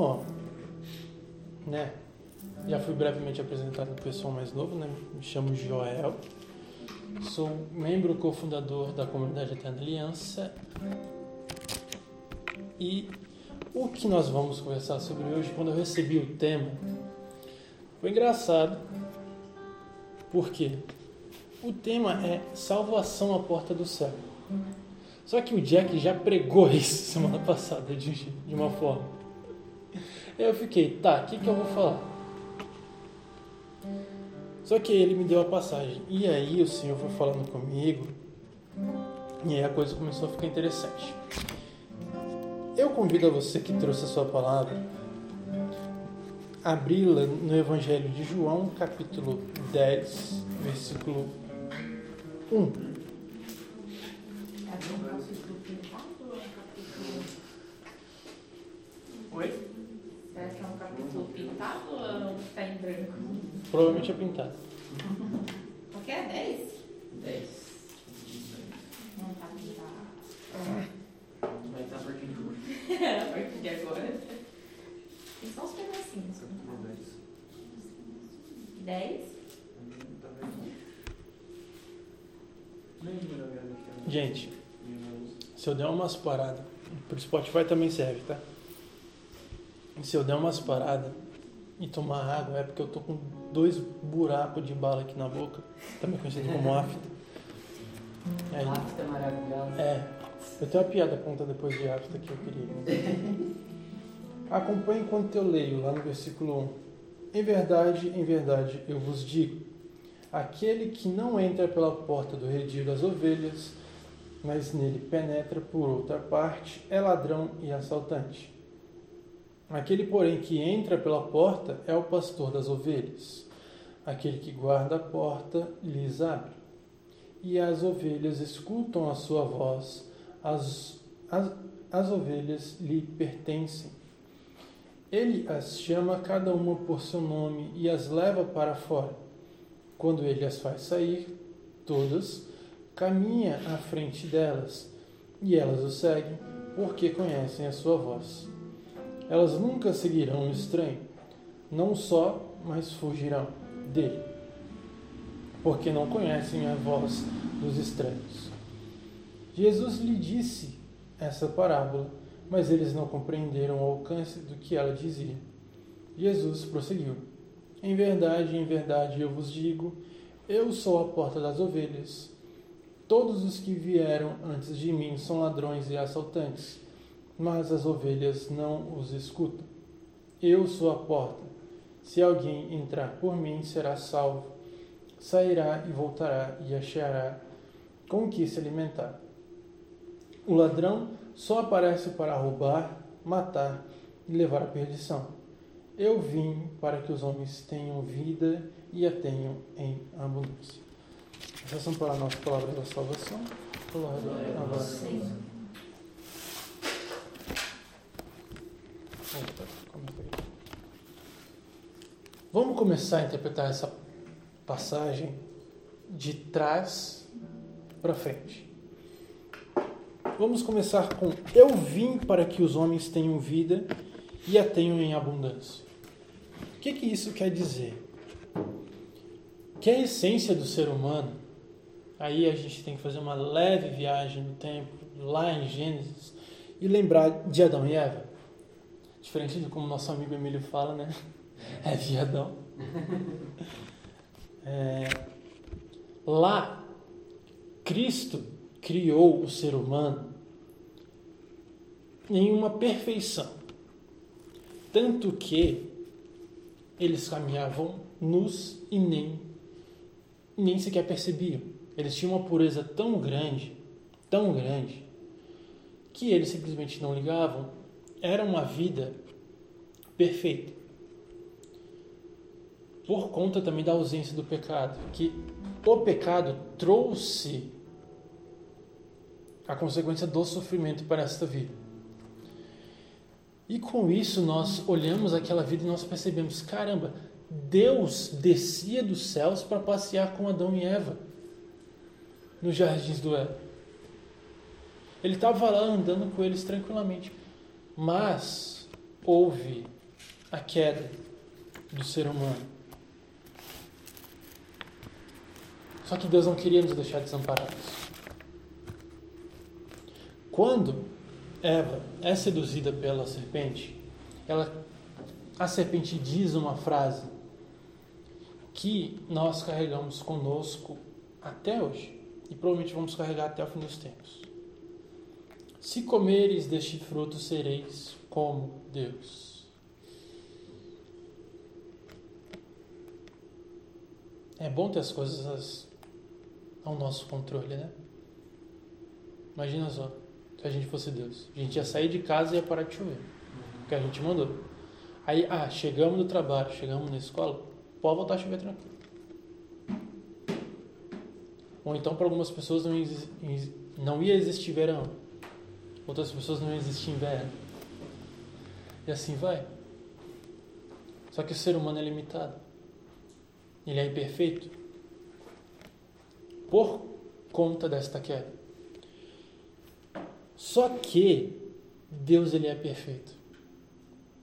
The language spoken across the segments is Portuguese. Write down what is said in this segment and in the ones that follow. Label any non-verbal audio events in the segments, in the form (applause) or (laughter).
sou, né? Já fui brevemente apresentado do pessoal mais novo, né? Me chamo Joel. Sou membro cofundador da comunidade Eterna Aliança. E o que nós vamos conversar sobre hoje, quando eu recebi o tema, foi engraçado. Por quê? O tema é salvação à porta do céu. Só que o Jack já pregou (laughs) isso semana passada de, de uma forma. Aí eu fiquei, tá, o que, que eu vou falar? Só que ele me deu a passagem. E aí o Senhor foi falando comigo. E aí a coisa começou a ficar interessante. Eu convido a você que trouxe a sua palavra abri-la no Evangelho de João, capítulo 10, versículo 1. Oi? Será que é um capítulo pintado ou é está em branco? Provavelmente é pintado. (laughs) O que é 10? 10. Não está pintado. Vai estar a partir de hoje. A partir de agora. E só os pedacinhos. Capítulo 10. 10? Tá vendo? Nem melhor aqui. Gente, se eu der umas paradas, pro Spotify também serve, tá? Se eu der umas paradas e tomar água, é porque eu tô com dois buracos de bala aqui na boca, também conhecido como (laughs) afta. Aí, Afta maravilhosa. É, eu tenho uma piada pronta depois de afta que eu queria. (laughs) Acompanhe enquanto eu leio lá no versículo 1. Em verdade, em verdade, eu vos digo: aquele que não entra pela porta do redil das ovelhas, mas nele penetra por outra parte, é ladrão e assaltante. Aquele, porém, que entra pela porta é o pastor das ovelhas. Aquele que guarda a porta lhes abre. E as ovelhas escutam a sua voz, as, as, as ovelhas lhe pertencem. Ele as chama cada uma por seu nome e as leva para fora. Quando ele as faz sair, todas, caminha à frente delas, e elas o seguem, porque conhecem a sua voz. Elas nunca seguirão o estranho, não só, mas fugirão dele, porque não conhecem a voz dos estranhos. Jesus lhe disse essa parábola, mas eles não compreenderam o alcance do que ela dizia. Jesus prosseguiu: Em verdade, em verdade eu vos digo, eu sou a porta das ovelhas. Todos os que vieram antes de mim são ladrões e assaltantes, mas as ovelhas não os escutam. Eu sou a porta. Se alguém entrar por mim, será salvo. Sairá e voltará e achará com que se alimentar. O ladrão só aparece para roubar, matar e levar à perdição. Eu vim para que os homens tenham vida e a tenham em abundância. Essas são para a nossa palavra da salvação. Glória a. Opa, comenta aqui. Vamos começar a interpretar essa passagem de trás para frente. Vamos começar com: Eu vim para que os homens tenham vida e a tenham em abundância. O que, que isso quer dizer? Que a essência do ser humano, aí a gente tem que fazer uma leve viagem no tempo, lá em Gênesis, e lembrar de Adão e Eva. Diferente de como nosso amigo Emílio fala, né? É viadão. É, lá, Cristo criou o ser humano em uma perfeição. Tanto que eles caminhavam nus e nem, nem sequer percebiam. Eles tinham uma pureza tão grande, tão grande, que eles simplesmente não ligavam. Era uma vida perfeita. Por conta também da ausência do pecado, que o pecado trouxe a consequência do sofrimento para esta vida. E com isso nós olhamos aquela vida e nós percebemos, caramba, Deus descia dos céus para passear com Adão e Eva nos jardins do Éden. Ele estava lá andando com eles tranquilamente. Mas houve a queda do ser humano. Só que Deus não queria nos deixar desamparados. Quando Eva é seduzida pela serpente, ela, a serpente diz uma frase que nós carregamos conosco até hoje e provavelmente vamos carregar até o fim dos tempos. Se comeres deste fruto, sereis como Deus. É bom ter as coisas ao nosso controle, né? Imagina só, se a gente fosse Deus. A gente ia sair de casa e ia parar de chover. Porque a gente mandou. Aí, ah, chegamos no trabalho, chegamos na escola, pode voltar a chover tranquilo. Ou então, para algumas pessoas, não, não ia existir verão. Outras pessoas não ia existir inverno. E assim vai. Só que o ser humano é limitado. Ele é imperfeito. Por conta desta queda. Só que Deus ele é perfeito.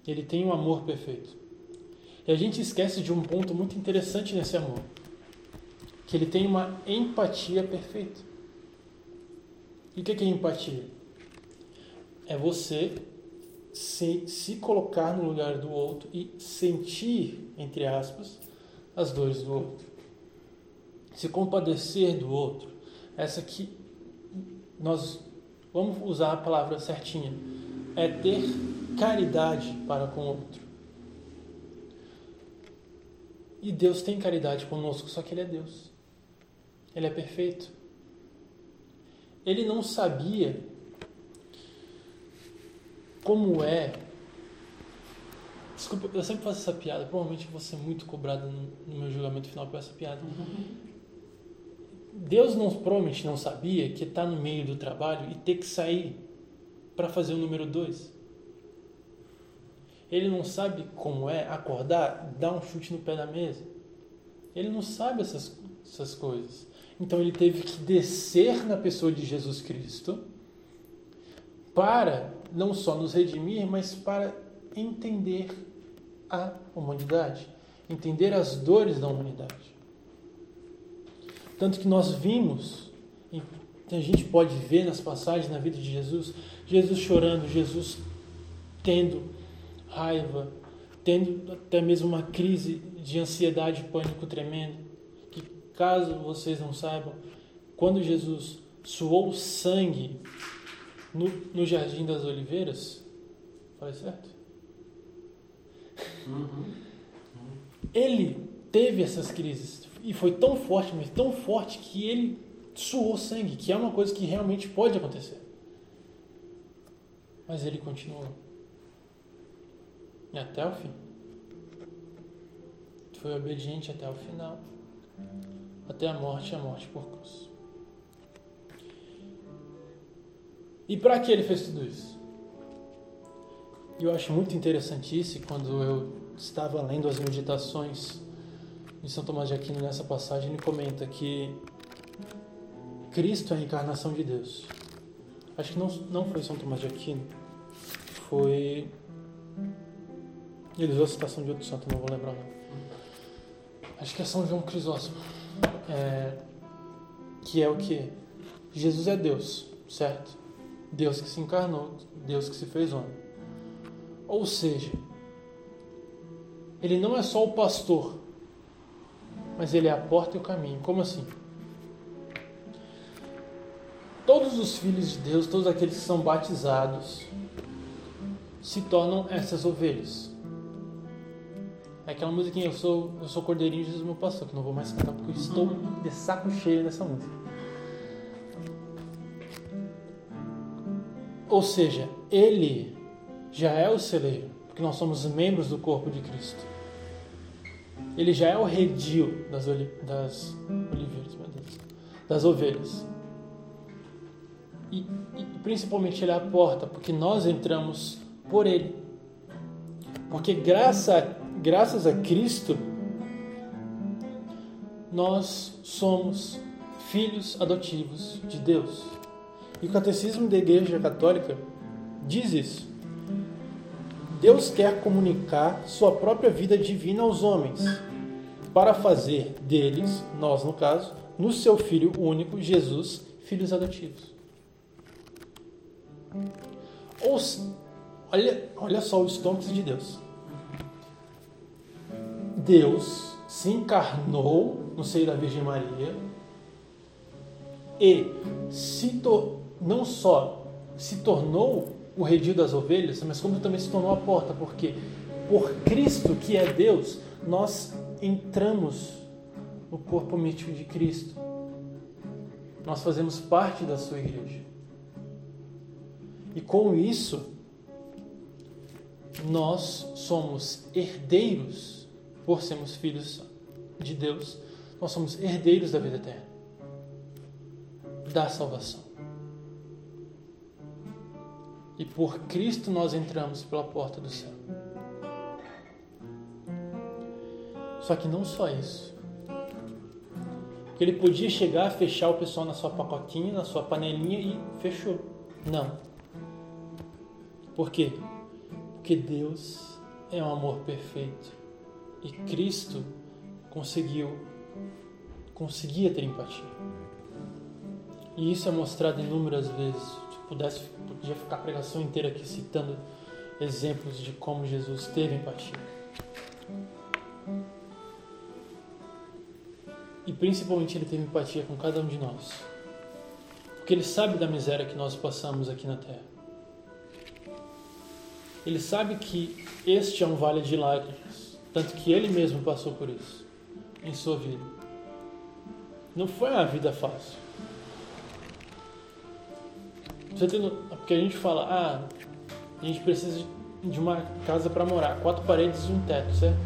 Ele tem um amor perfeito. E a gente esquece de um ponto muito interessante nesse amor que ele tem uma empatia perfeita. E o que é empatia? É você se, se colocar no lugar do outro e sentir, entre aspas, as dores do outro. Se compadecer do outro. Essa que nós vamos usar a palavra certinha. É ter caridade para com o outro. E Deus tem caridade conosco, só que Ele é Deus. Ele é perfeito. Ele não sabia como é. Desculpa, eu sempre faço essa piada. Provavelmente vou ser muito cobrado no meu julgamento final por essa piada. Deus não, provavelmente não sabia que está no meio do trabalho e ter que sair para fazer o número dois. Ele não sabe como é acordar, dar um chute no pé da mesa. Ele não sabe essas, essas coisas. Então ele teve que descer na pessoa de Jesus Cristo para não só nos redimir, mas para entender a humanidade, entender as dores da humanidade. Tanto que nós vimos, a gente pode ver nas passagens na vida de Jesus, Jesus chorando, Jesus tendo raiva, tendo até mesmo uma crise de ansiedade e pânico tremendo Caso vocês não saibam, quando Jesus suou sangue no, no Jardim das Oliveiras, falei certo? Uhum. Ele teve essas crises e foi tão forte, mas tão forte que ele suou sangue, que é uma coisa que realmente pode acontecer. Mas ele continuou. E até o fim. Foi obediente até o final até a morte a morte por cruz. E para que ele fez tudo isso? Eu acho muito interessante isso quando eu estava lendo as meditações de São Tomás de Aquino nessa passagem, ele comenta que Cristo é a encarnação de Deus. Acho que não, não foi São Tomás de Aquino, foi. Ele usou a citação de outro santo, não vou lembrar não. Acho que é São João Crisóstomo é, que é o que? Jesus é Deus, certo? Deus que se encarnou, Deus que se fez homem. Ou seja, ele não é só o pastor, mas ele é a porta e o caminho. Como assim? Todos os filhos de Deus, todos aqueles que são batizados, se tornam essas ovelhas. É aquela musiquinha, eu sou, eu sou cordeirinho de Jesus meu pastor, que não vou mais cantar porque eu estou de saco cheio nessa música. Ou seja, ele já é o celeiro, porque nós somos membros do corpo de Cristo. Ele já é o redil das, oli das oliveiras, meu Deus, das ovelhas. E, e principalmente ele é a porta, porque nós entramos por ele. Porque graça graças a Cristo, nós somos filhos adotivos de Deus. E o Catecismo da Igreja Católica diz isso. Deus quer comunicar sua própria vida divina aos homens, para fazer deles, nós no caso, no seu Filho único, Jesus, filhos adotivos. Olha, olha só o estômago de Deus. Deus se encarnou no seio da Virgem Maria e se não só se tornou o redil das ovelhas, mas como também se tornou a porta, porque por Cristo, que é Deus, nós entramos no corpo mítico de Cristo. Nós fazemos parte da sua igreja. E com isso, nós somos herdeiros, por sermos filhos de Deus, nós somos herdeiros da vida eterna, da salvação. E por Cristo nós entramos pela porta do céu. Só que não só isso. Que ele podia chegar, fechar o pessoal na sua pacotinha, na sua panelinha e fechou. Não. Por quê? Porque Deus é um amor perfeito. E Cristo conseguiu conseguia ter empatia. E isso é mostrado inúmeras vezes. Se pudesse, podia ficar a pregação inteira aqui citando exemplos de como Jesus teve empatia. E principalmente ele teve empatia com cada um de nós. Porque ele sabe da miséria que nós passamos aqui na terra. Ele sabe que este é um vale de lágrimas, tanto que ele mesmo passou por isso em sua vida. Não foi uma vida fácil. Você tem, porque a gente fala, ah, a gente precisa de uma casa para morar, quatro paredes e um teto, certo?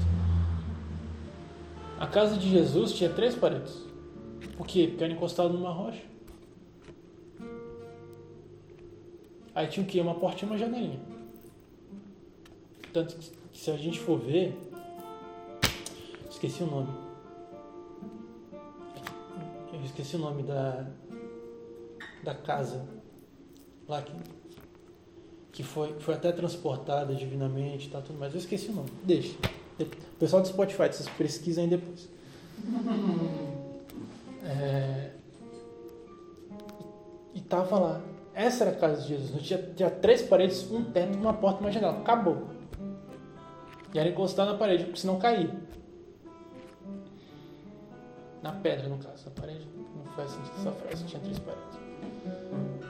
A casa de Jesus tinha três paredes. Por quê? Porque era encostado numa rocha. Aí tinha o quê? Uma portinha e uma janelinha. Tanto que se a gente for ver. Esqueci o nome. Eu esqueci o nome da. Da casa. Lá que. Que foi, foi até transportada divinamente tá, tudo mais. Eu esqueci o nome. Deixa. O pessoal do Spotify, vocês pesquisem depois. (laughs) É... E tava lá. Essa era a casa de Jesus. Não tinha, tinha três paredes, um teto, uma porta uma janela. Acabou. E era encostar na parede, porque senão caía. Na pedra, no caso. Na parede não faz sentido essa frase, tinha três paredes.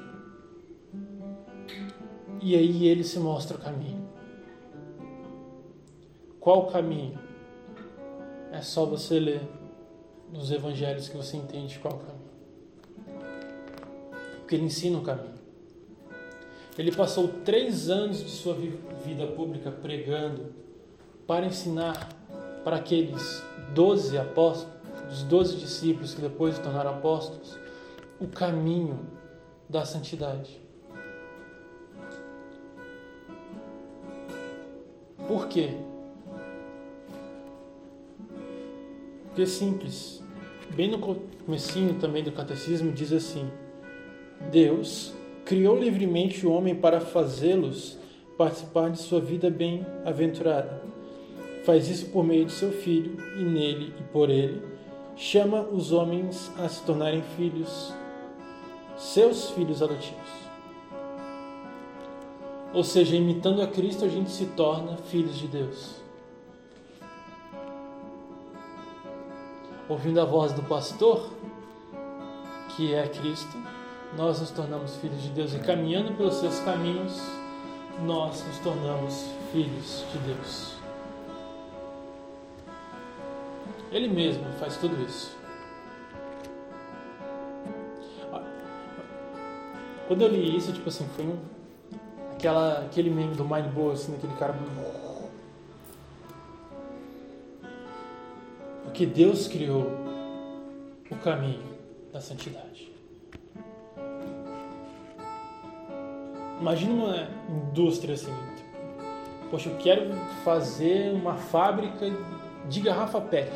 E aí ele se mostra o caminho. Qual o caminho? É só você ler nos evangelhos que você entende qual o caminho. Porque ele ensina o caminho. Ele passou três anos de sua vida pública pregando para ensinar para aqueles doze apóstolos, os doze discípulos que depois se tornaram apóstolos, o caminho da santidade. Por quê? Porque é simples. Bem no comecinho também do catecismo diz assim: Deus criou livremente o homem para fazê-los participar de sua vida bem-aventurada. Faz isso por meio de seu filho e nele e por ele chama os homens a se tornarem filhos, seus filhos adotivos. Ou seja, imitando a Cristo, a gente se torna filhos de Deus. ouvindo a voz do pastor, que é Cristo, nós nos tornamos filhos de Deus e caminhando pelos seus caminhos, nós nos tornamos filhos de Deus. Ele mesmo faz tudo isso. Quando eu li isso, tipo assim, foi um, aquela, aquele meme do Mind Boy, assim, aquele cara Porque Deus criou o caminho da santidade. Imagina uma indústria assim. Tipo, Poxa, eu quero fazer uma fábrica de garrafa PET.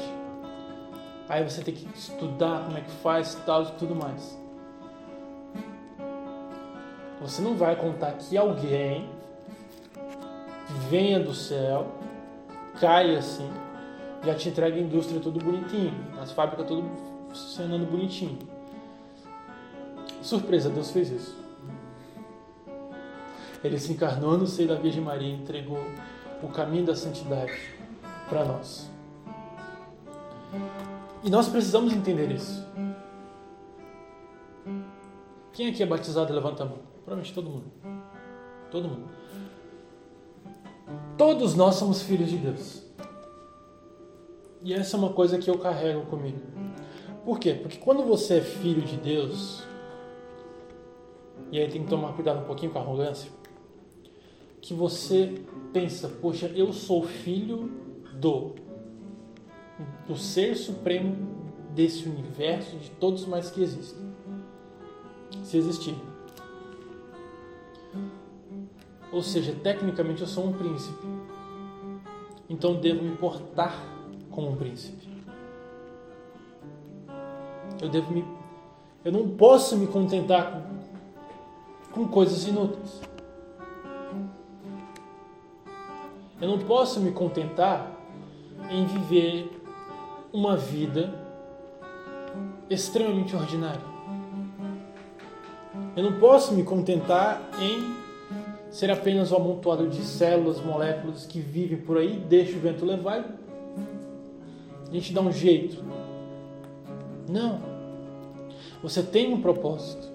Aí você tem que estudar como é que faz tal e tudo mais. Você não vai contar que alguém venha do céu, caia assim, já te entrega a indústria tudo bonitinho, as fábricas tudo funcionando bonitinho. Surpresa, Deus fez isso. Ele se encarnou no seio da Virgem Maria e entregou o caminho da santidade para nós. E nós precisamos entender isso. Quem aqui é batizado? Levanta a mão. Provavelmente todo mundo. Todo mundo. Todos nós somos filhos de Deus. E essa é uma coisa que eu carrego comigo. Por quê? Porque quando você é filho de Deus, e aí tem que tomar cuidado um pouquinho com a arrogância, que você pensa, poxa, eu sou filho do do ser supremo desse universo, de todos mais que existem. Se existir. Ou seja, tecnicamente eu sou um príncipe. Então devo me portar como um príncipe. Eu devo me eu não posso me contentar com, com coisas inúteis. Eu não posso me contentar em viver uma vida extremamente ordinária. Eu não posso me contentar em ser apenas um amontoado de células, moléculas que vivem por aí, deixa o vento levar a gente dá um jeito. Não. Você tem um propósito.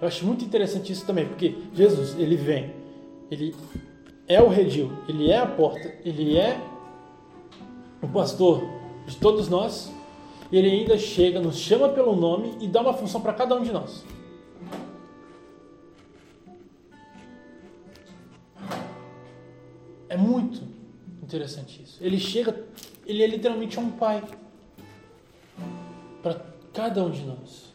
Eu acho muito interessante isso também, porque Jesus, ele vem, ele é o redil, ele é a porta, ele é o pastor de todos nós, e ele ainda chega, nos chama pelo nome e dá uma função para cada um de nós. Interessante isso. Ele chega, ele é literalmente um pai para cada um de nós.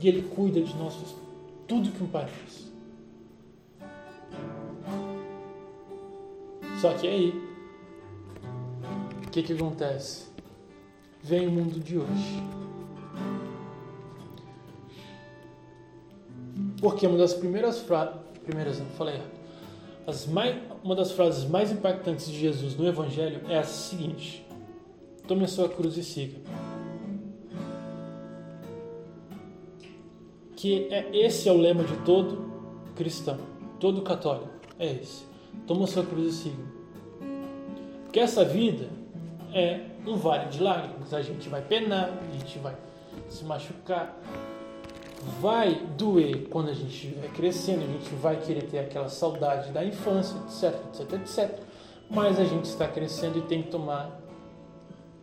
E ele cuida de nós, tudo que um pai faz. Só que aí, o que, que acontece? Vem o mundo de hoje. Porque uma das primeiras frases primeiras, falei As mais, uma das frases mais impactantes de Jesus no Evangelho é a seguinte: Tome a sua cruz e siga. Que é, esse é o lema de todo cristão, todo católico. É esse. Toma a sua cruz e siga. Porque essa vida é um vale de lágrimas. A gente vai penar, a gente vai se machucar, vai doer quando a gente estiver crescendo, a gente vai querer ter aquela saudade da infância, etc, etc, etc. Mas a gente está crescendo e tem que tomar,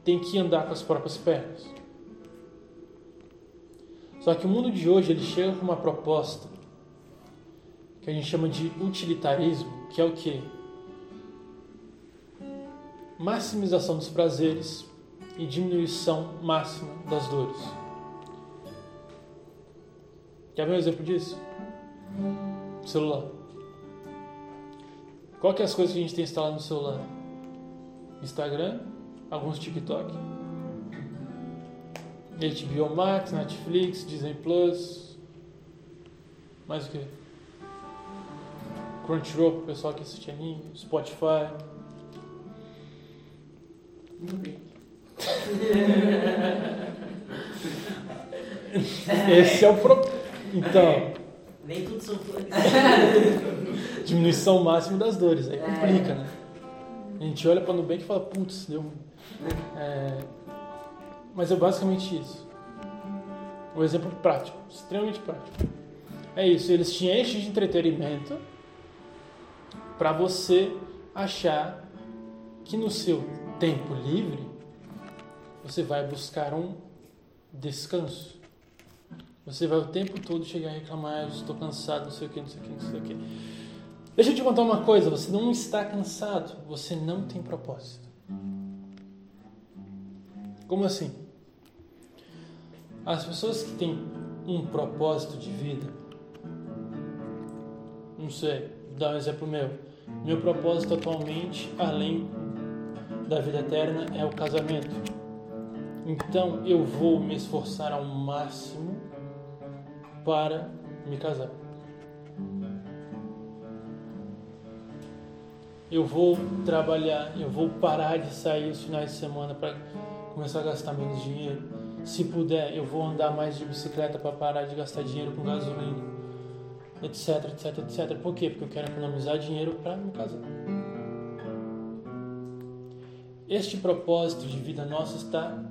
tem que andar com as próprias pernas. Só que o mundo de hoje ele chega com uma proposta que a gente chama de utilitarismo, que é o que? Maximização dos prazeres e diminuição máxima das dores. Quer ver um exemplo disso? Celular. Qual que é as coisas que a gente tem instalado no celular? Instagram, alguns TikTok, HBO Max, Netflix, Disney Plus, mais o que? Crunchyroll para o pessoal que assiste anime, Spotify. (laughs) Esse é o problema. Então. Nem tudo são flores. (laughs) Diminuição máxima das dores, aí complica, é. né? A gente olha para o Nubank e fala, putz, deu. É... Mas é basicamente isso. Um exemplo prático, extremamente prático. É isso, eles te enchem de entretenimento para você achar que no seu tempo livre você vai buscar um descanso. Você vai o tempo todo chegar e reclamar, estou cansado, não sei o que, não sei o que, não sei o que. Deixa eu te contar uma coisa, você não está cansado, você não tem propósito. Como assim? As pessoas que têm um propósito de vida, não sei, vou dar um exemplo meu. Meu propósito atualmente, além da vida eterna, é o casamento. Então eu vou me esforçar ao máximo para me casar. Eu vou trabalhar, eu vou parar de sair os finais de semana para começar a gastar menos dinheiro. Se puder, eu vou andar mais de bicicleta para parar de gastar dinheiro com gasolina, etc, etc, etc. Por quê? Porque eu quero economizar dinheiro para me casar. Este propósito de vida nossa está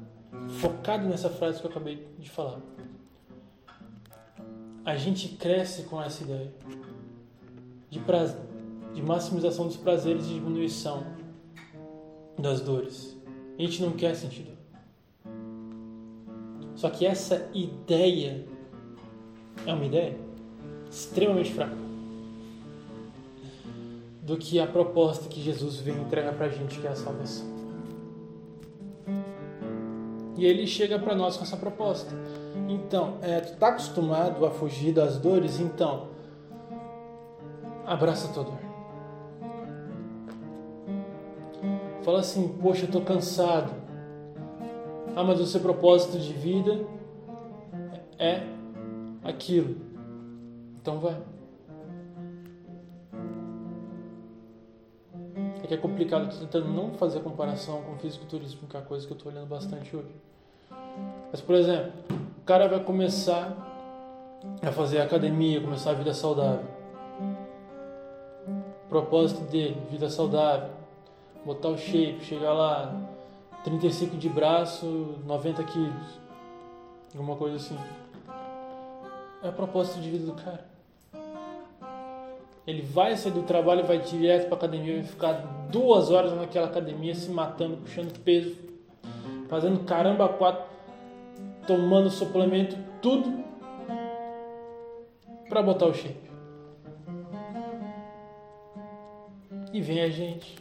focado nessa frase que eu acabei de falar. A gente cresce com essa ideia de, de maximização dos prazeres e diminuição das dores. A gente não quer sentir dor. Só que essa ideia é uma ideia extremamente fraca do que a proposta que Jesus vem entregar pra gente, que é a salvação. E ele chega para nós com essa proposta. Então, é, tu tá acostumado a fugir das dores? Então, abraça a tua dor. Fala assim, poxa, eu tô cansado. Ah, mas o seu propósito de vida é aquilo. Então vai. É que é complicado, tô tentando não fazer comparação com fisiculturismo, que é a coisa que eu tô olhando bastante hoje. Mas, por exemplo, o cara vai começar a fazer academia, começar a vida saudável. O propósito dele, vida saudável, botar o shape, chegar lá, 35 de braço, 90 quilos, alguma coisa assim. É o propósito de vida do cara. Ele vai sair do trabalho, vai direto para academia, vai ficar duas horas naquela academia se matando, puxando peso, fazendo caramba quatro, tomando suplemento, tudo para botar o shape. E vem a gente.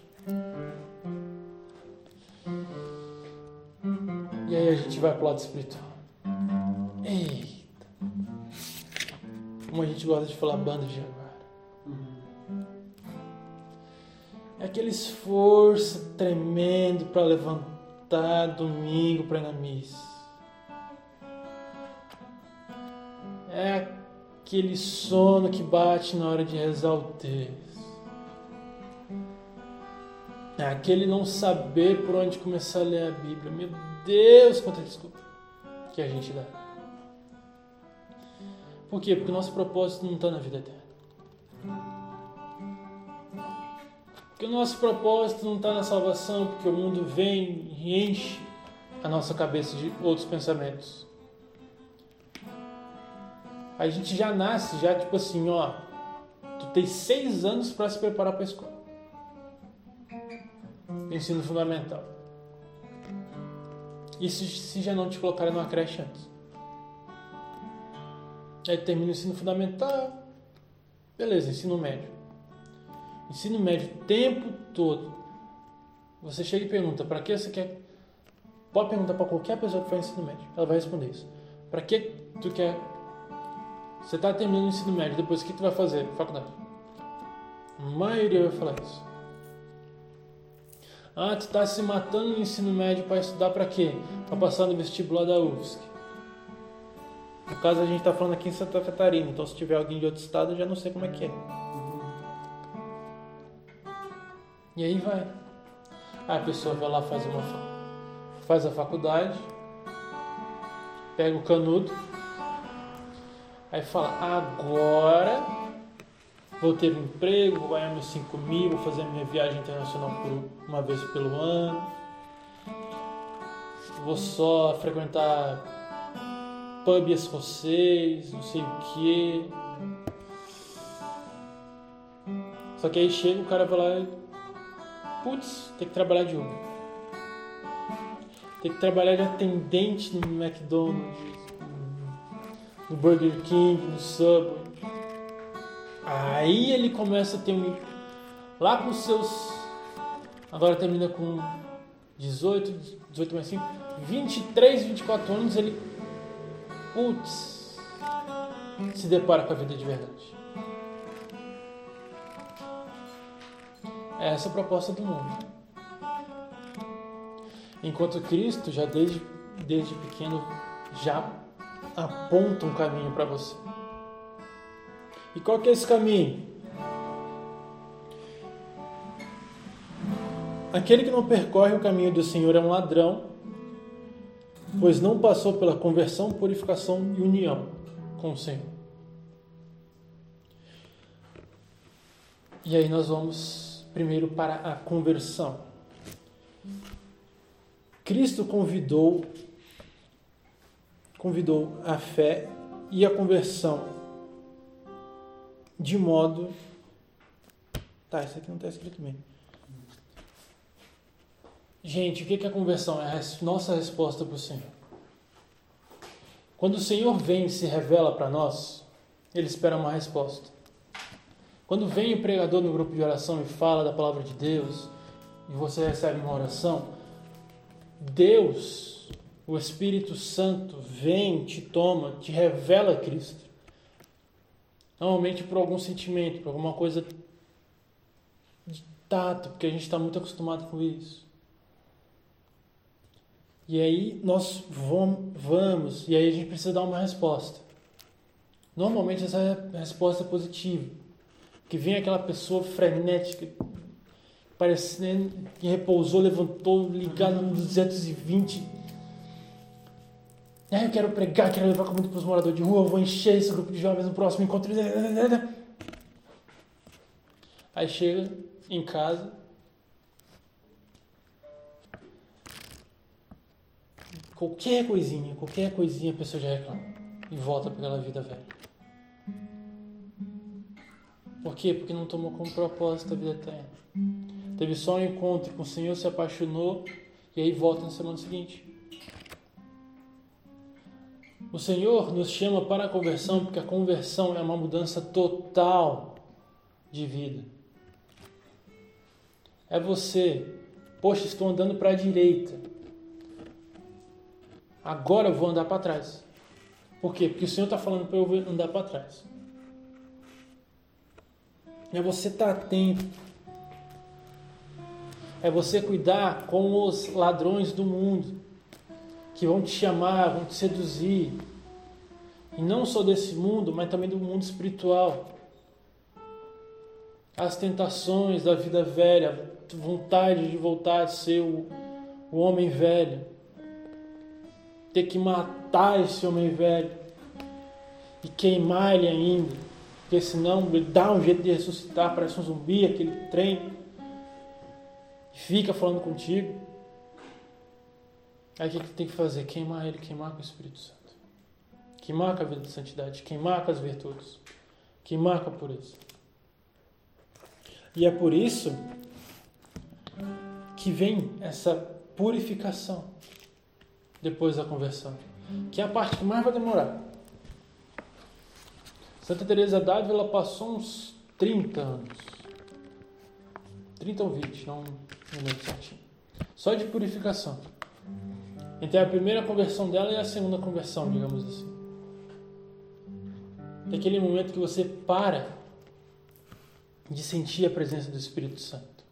E aí a gente vai pro lado espiritual. Eita. Como a gente gosta de falar banda de agora. É aquele esforço tremendo para levantar domingo para ir na missa. Aquele sono que bate na hora de rezar o texto. Aquele não saber por onde começar a ler a Bíblia. Meu Deus, quanta desculpa que a gente dá. Por quê? Porque o nosso propósito não está na vida eterna. Porque o nosso propósito não está na salvação, porque o mundo vem e enche a nossa cabeça de outros pensamentos. A gente já nasce, já tipo assim, ó, tu tem seis anos para se preparar para a escola. Ensino fundamental. Isso se já não te colocarem numa creche antes. Aí termina o ensino fundamental, beleza, ensino médio. Ensino médio o tempo todo. Você chega e pergunta, para que você quer? Pode perguntar para qualquer pessoa que faz ensino médio, ela vai responder isso. Para que tu quer? Você está terminando o ensino médio, depois o que tu vai fazer? Faculdade. A maioria vai falar isso. Ah, tu está se matando no ensino médio para estudar para quê? Para passar no vestibular da UFSC. No caso, a gente está falando aqui em Santa Catarina, então se tiver alguém de outro estado, eu já não sei como é que é. E aí vai. Aí a pessoa vai lá, faz, uma, faz a faculdade, pega o canudo, aí fala, agora vou ter um emprego, vou ganhar meus 5 mil, vou fazer a minha viagem internacional por uma vez pelo ano, vou só frequentar pub escocês, não sei o que. Só que aí chega o cara vai lá e putz, tem que trabalhar de Uber. Tem que trabalhar de atendente no McDonald's, no Burger King, no Subway. Aí ele começa a ter um. Lá com seus. Agora termina com 18, 18 mais 5, 23, 24 anos, ele. Putz. Se depara com a vida de verdade. É essa a proposta do mundo. Enquanto Cristo, já desde, desde pequeno, já aponta um caminho para você. E qual que é esse caminho? Aquele que não percorre o caminho do Senhor é um ladrão, pois não passou pela conversão, purificação e união com o Senhor. E aí nós vamos primeiro para a conversão. Cristo convidou convidou a fé e a conversão de modo Tá, isso aqui não está escrito mesmo. Gente, o que é a conversão? É a nossa resposta para o Senhor. Quando o Senhor vem e se revela para nós, Ele espera uma resposta. Quando vem o pregador no grupo de oração e fala da palavra de Deus, e você recebe uma oração, Deus, o Espírito Santo, vem, te toma, te revela Cristo. Normalmente por algum sentimento, por alguma coisa de tato, porque a gente está muito acostumado com isso. E aí nós vamos, e aí a gente precisa dar uma resposta. Normalmente essa resposta é positiva. Que vem aquela pessoa frenética, parecendo que repousou, levantou, ligado no 220. Ah, eu quero pregar, quero levar comida para os moradores de rua, eu vou encher esse grupo de jovens no próximo encontro. Aí chega em casa, Qualquer coisinha, qualquer coisinha a pessoa já reclama e volta para aquela vida velha. Por quê? Porque não tomou como propósito a vida eterna. Teve só um encontro com o Senhor, se apaixonou e aí volta na semana seguinte. O Senhor nos chama para a conversão porque a conversão é uma mudança total de vida. É você, poxa, estou andando para a direita. Agora eu vou andar para trás. Por quê? Porque o Senhor está falando para eu andar para trás. É você estar tá atento. É você cuidar com os ladrões do mundo que vão te chamar, vão te seduzir. E não só desse mundo, mas também do mundo espiritual. As tentações da vida velha, vontade de voltar a ser o, o homem velho ter que matar esse homem velho e queimar ele ainda, porque senão ele dá um jeito de ressuscitar, parece um zumbi, aquele trem, fica falando contigo. Aí o que tem que fazer? Queimar ele, queimar com o Espírito Santo. Queimar com a vida de santidade, queimar com as virtudes, queimar com a pureza. E é por isso que vem essa purificação depois da conversão, que é a parte que mais vai demorar. Santa Teresa d'Ávila passou uns 30 anos. 30 ou 20, não me lembro certinho. Só de purificação. Entre a primeira conversão dela e a segunda conversão, digamos assim. É aquele momento que você para de sentir a presença do Espírito Santo.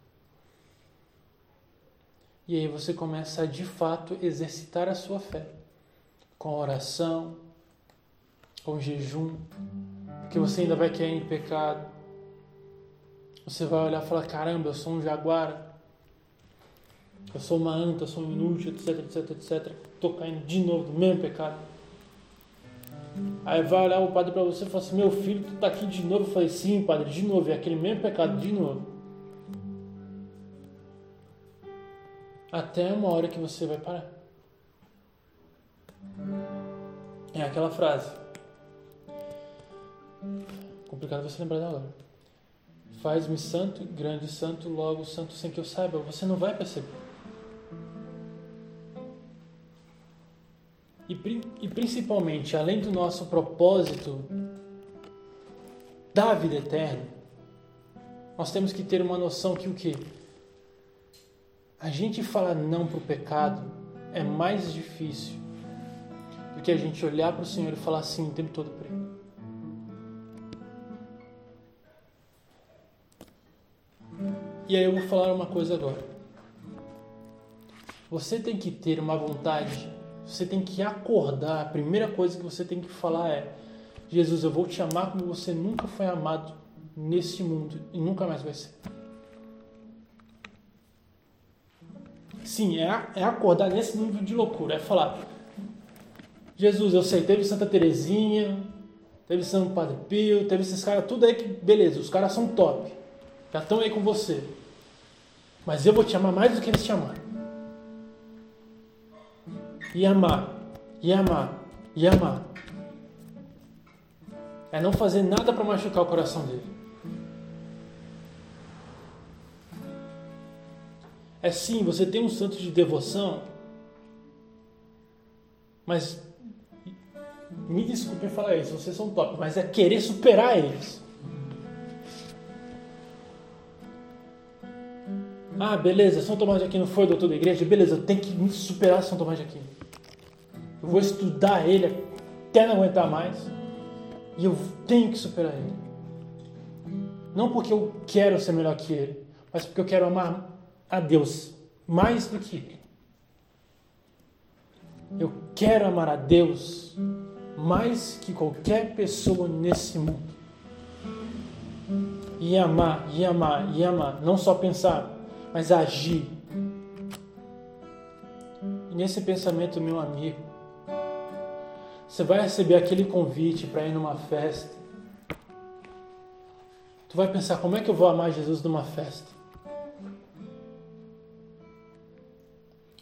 E aí você começa a de fato exercitar a sua fé com oração, com jejum, porque você ainda vai cair em pecado. Você vai olhar e falar: caramba, eu sou um jaguar, eu sou uma anta, eu sou um inútil, etc, etc, etc. Estou caindo de novo no mesmo pecado. Aí vai olhar o padre para você e falar assim: meu filho, tu está aqui de novo. Eu falei: sim, padre, de novo, é aquele mesmo pecado, de novo. até uma hora que você vai parar. É aquela frase. Complicado você lembrar agora. Faz-me santo, grande santo, logo santo sem que eu saiba. Você não vai perceber. E, e principalmente, além do nosso propósito da vida eterna, nós temos que ter uma noção que o que? A gente falar não para o pecado é mais difícil do que a gente olhar para o Senhor e falar sim o tempo todo para Ele. E aí eu vou falar uma coisa agora. Você tem que ter uma vontade, você tem que acordar. A primeira coisa que você tem que falar é: Jesus, eu vou te amar como você nunca foi amado nesse mundo e nunca mais vai ser. Sim, é, é acordar nesse nível de loucura. É falar: Jesus, eu sei, teve Santa Terezinha, teve São Padre Pio, teve esses caras, tudo aí que, beleza, os caras são top. Já estão aí com você. Mas eu vou te amar mais do que eles te amaram. E amar, e amar, e amar. É não fazer nada para machucar o coração dele. É sim, você tem um santo de devoção, mas me desculpe falar isso, vocês são top, mas é querer superar eles. Ah, beleza, São Tomás de Aquino foi doutor da igreja, beleza, eu tenho que superar São Tomás de Aquino. Eu vou estudar ele até não aguentar mais. E eu tenho que superar ele. Não porque eu quero ser melhor que ele, mas porque eu quero amar a Deus mais do que ele. Eu quero amar a Deus mais que qualquer pessoa nesse mundo. E amar, e amar, e amar. Não só pensar, mas agir. E nesse pensamento, meu amigo, você vai receber aquele convite para ir numa festa. Tu vai pensar, como é que eu vou amar Jesus numa festa?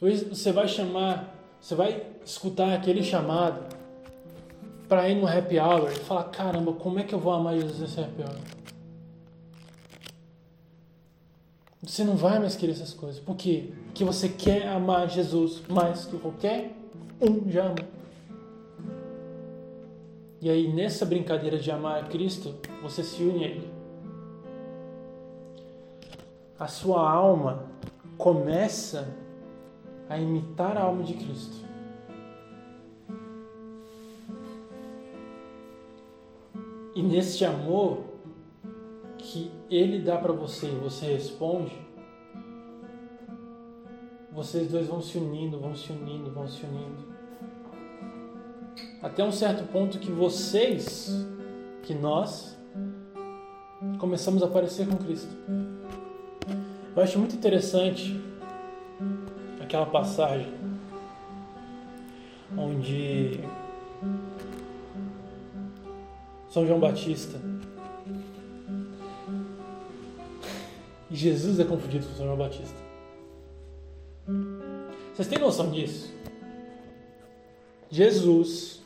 Você vai chamar, você vai escutar aquele chamado para ir no happy hour e falar, caramba, como é que eu vou amar Jesus nesse happy hour? Você não vai mais querer essas coisas. Por quê? Porque você quer amar Jesus mais que qualquer um já ama. E aí, nessa brincadeira de amar a Cristo, você se une a Ele. A sua alma começa a imitar a alma de Cristo. E neste amor que Ele dá para você e você responde, vocês dois vão se unindo, vão se unindo, vão se unindo até um certo ponto que vocês, que nós, começamos a parecer com Cristo. Eu acho muito interessante aquela passagem onde São João Batista e Jesus é confundido com São João Batista. Vocês têm noção disso? Jesus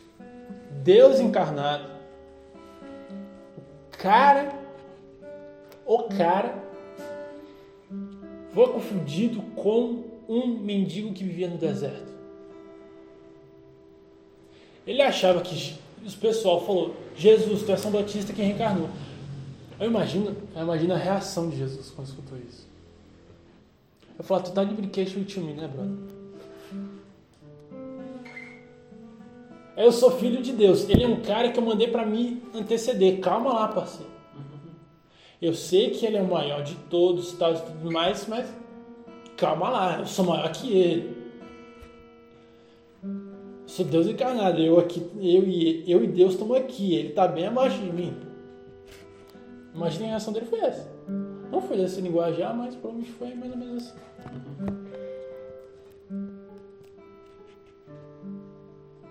Deus encarnado, o cara, o cara, foi confundido com um mendigo que vivia no deserto. Ele achava que o pessoal falou: Jesus, tu é São Batista que reencarnou. Eu imagino, eu imagino a reação de Jesus quando escutou isso. Eu falo, tu tá de brinquedo me, né, brother? Eu sou filho de Deus. Ele é um cara que eu mandei para me anteceder. Calma lá, parceiro. Eu sei que ele é o maior de todos e tal, tudo mais, mas calma lá, eu sou maior que ele. sou Deus encarnado. Eu aqui, eu e eu e Deus estamos aqui. Ele está bem abaixo de mim. Imagina a reação dele foi essa. Não foi desse linguajar, mas provavelmente foi mais ou menos assim.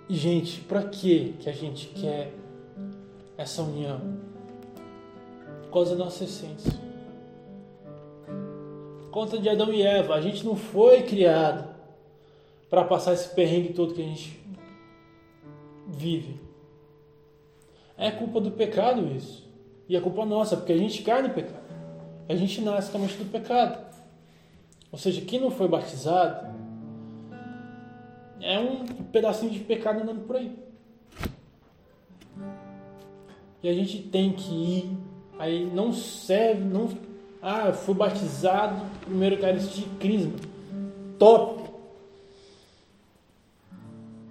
E, gente, para que que a gente quer essa união? Por causa da nossa essência. Por conta de Adão e Eva, a gente não foi criado para passar esse perrengue todo que a gente vive. É culpa do pecado isso. E é culpa nossa, porque a gente cai no pecado. A gente nasce totalmente do pecado. Ou seja, quem não foi batizado é um pedacinho de pecado andando por aí. E a gente tem que ir. Aí não serve, não. Ah, eu fui batizado, primeiro Eucaristia de Crisma. Top!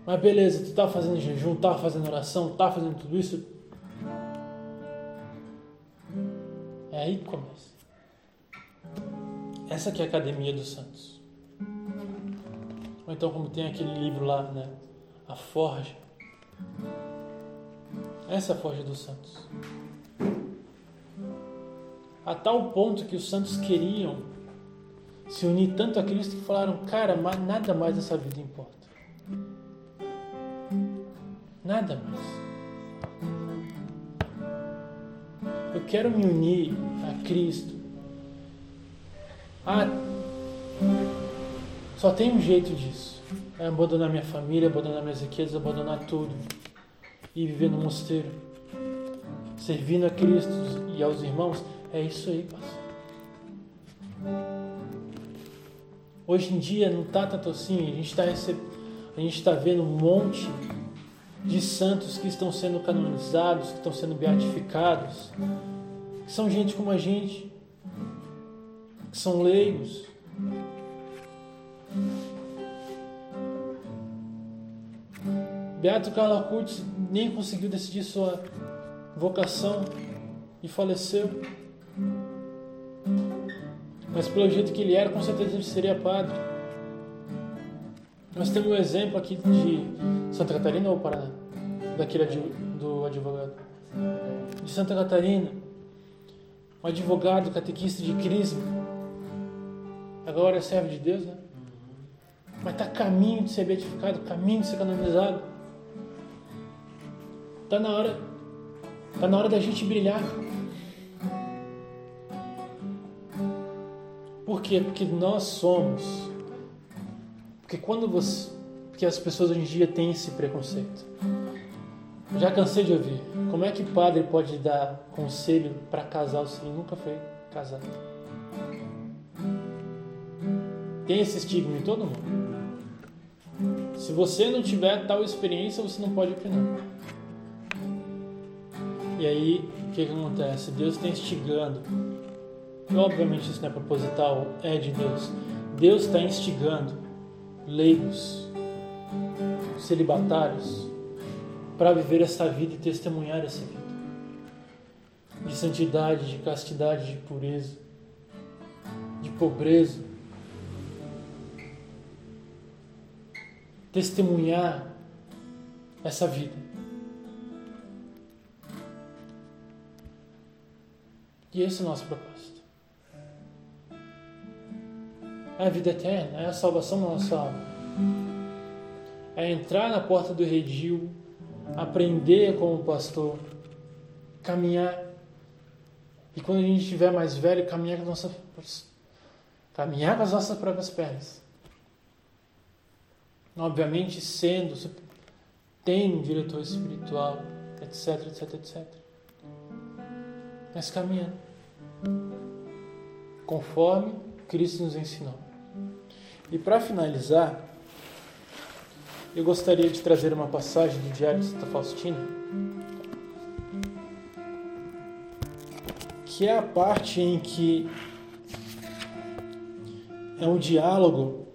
Mas beleza, tu tá fazendo jejum, tá fazendo oração, tá fazendo tudo isso. É aí que começa. Essa que é a academia dos santos. Ou então como tem aquele livro lá, né? A Forja. Essa é a Forja dos Santos. A tal ponto que os santos queriam se unir tanto a Cristo que falaram, cara, nada mais dessa vida importa. Nada mais. Eu quero me unir a Cristo. Ah, só tem um jeito disso. É abandonar minha família, abandonar minhas riquezas, abandonar tudo. E viver no mosteiro. Servindo a Cristo e aos irmãos. É isso aí, pastor. Hoje em dia não está tanto assim. A gente está está vendo um monte de santos que estão sendo canonizados, que estão sendo beatificados, que são gente como a gente, que são leigos. Beato Carlo Acutis nem conseguiu decidir sua vocação e faleceu. Mas pelo jeito que ele era, com certeza ele seria padre. Nós temos um exemplo aqui de Santa Catarina ou Paraná? Daquele do advogado. De Santa Catarina. Um advogado catequista de Crisma. Agora é servo de Deus, né? Mas está caminho de ser beatificado, caminho de ser canonizado. Está na hora, tá na hora da gente brilhar. Por quê? Porque nós somos. Porque quando você. Porque as pessoas hoje em dia têm esse preconceito. Já cansei de ouvir. Como é que padre pode dar conselho para casal se ele nunca foi casado? Tem esse estigma em todo mundo. Se você não tiver tal experiência, você não pode opinar. E aí, o que, que acontece? Deus está instigando obviamente isso não é proposital, é de Deus. Deus está instigando leigos, celibatários, para viver essa vida e testemunhar essa vida. De santidade, de castidade, de pureza, de pobreza. Testemunhar essa vida. E esse é o nosso propósito é a vida eterna, é a salvação da nossa alma. É entrar na porta do redil, aprender como pastor, caminhar. E quando a gente estiver mais velho, caminhar com, nossa, caminhar com as nossas próprias pernas. Obviamente, sendo, tendo um diretor espiritual, etc, etc, etc. Mas caminhando. Conforme Cristo nos ensinou. E para finalizar, eu gostaria de trazer uma passagem do Diário de Santa Faustina, que é a parte em que é um diálogo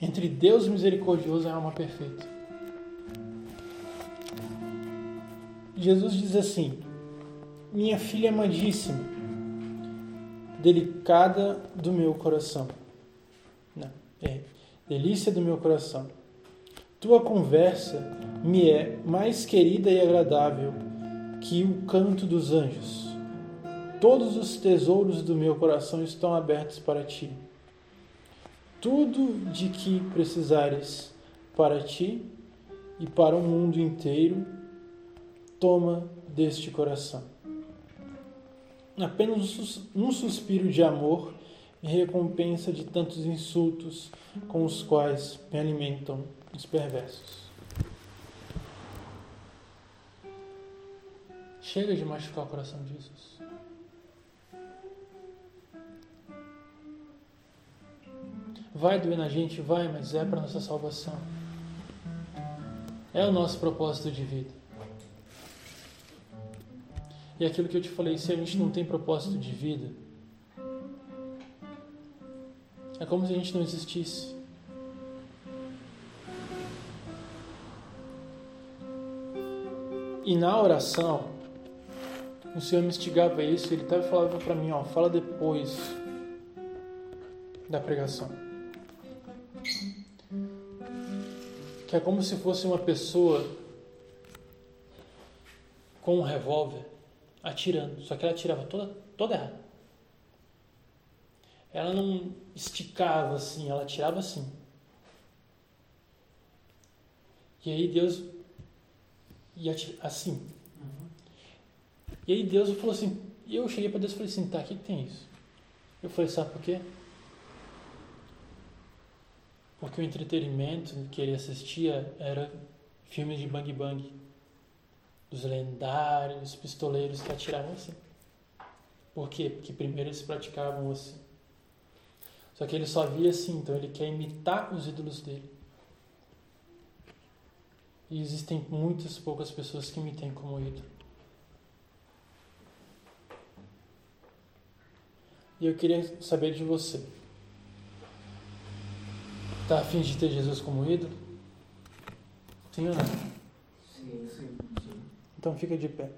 entre Deus misericordioso e a alma perfeita. Jesus diz assim: Minha filha amadíssima, delicada do meu coração é delícia do meu coração. Tua conversa me é mais querida e agradável que o canto dos anjos. Todos os tesouros do meu coração estão abertos para ti. Tudo de que precisares para ti e para o mundo inteiro, toma deste coração. Apenas um suspiro de amor e recompensa de tantos insultos com os quais me alimentam os perversos. Chega de machucar o coração de Jesus. Vai doer na gente, vai, mas é para nossa salvação. É o nosso propósito de vida. E aquilo que eu te falei, se a gente não tem propósito de vida, é como se a gente não existisse. E na oração, o Senhor me instigava isso, ele até falava para mim, ó, fala depois da pregação. Que é como se fosse uma pessoa com um revólver atirando, só que ela atirava toda, toda errada. ela não esticava assim, ela tirava assim. E aí Deus ti- assim. Uhum. E aí Deus falou assim, e eu cheguei para Deus e falei assim, tá, o que tem isso? Eu falei, sabe por quê? Porque o entretenimento que ele assistia era filmes de bang bang. Dos lendários pistoleiros que atiravam assim. Por quê? Porque primeiro eles praticavam assim. Só que ele só via assim, então ele quer imitar os ídolos dele. E existem muitas poucas pessoas que me têm como ídolo. E eu queria saber de você. Tá afim de ter Jesus como ídolo? Sim ou não? Sim, sim. Então fica de pé.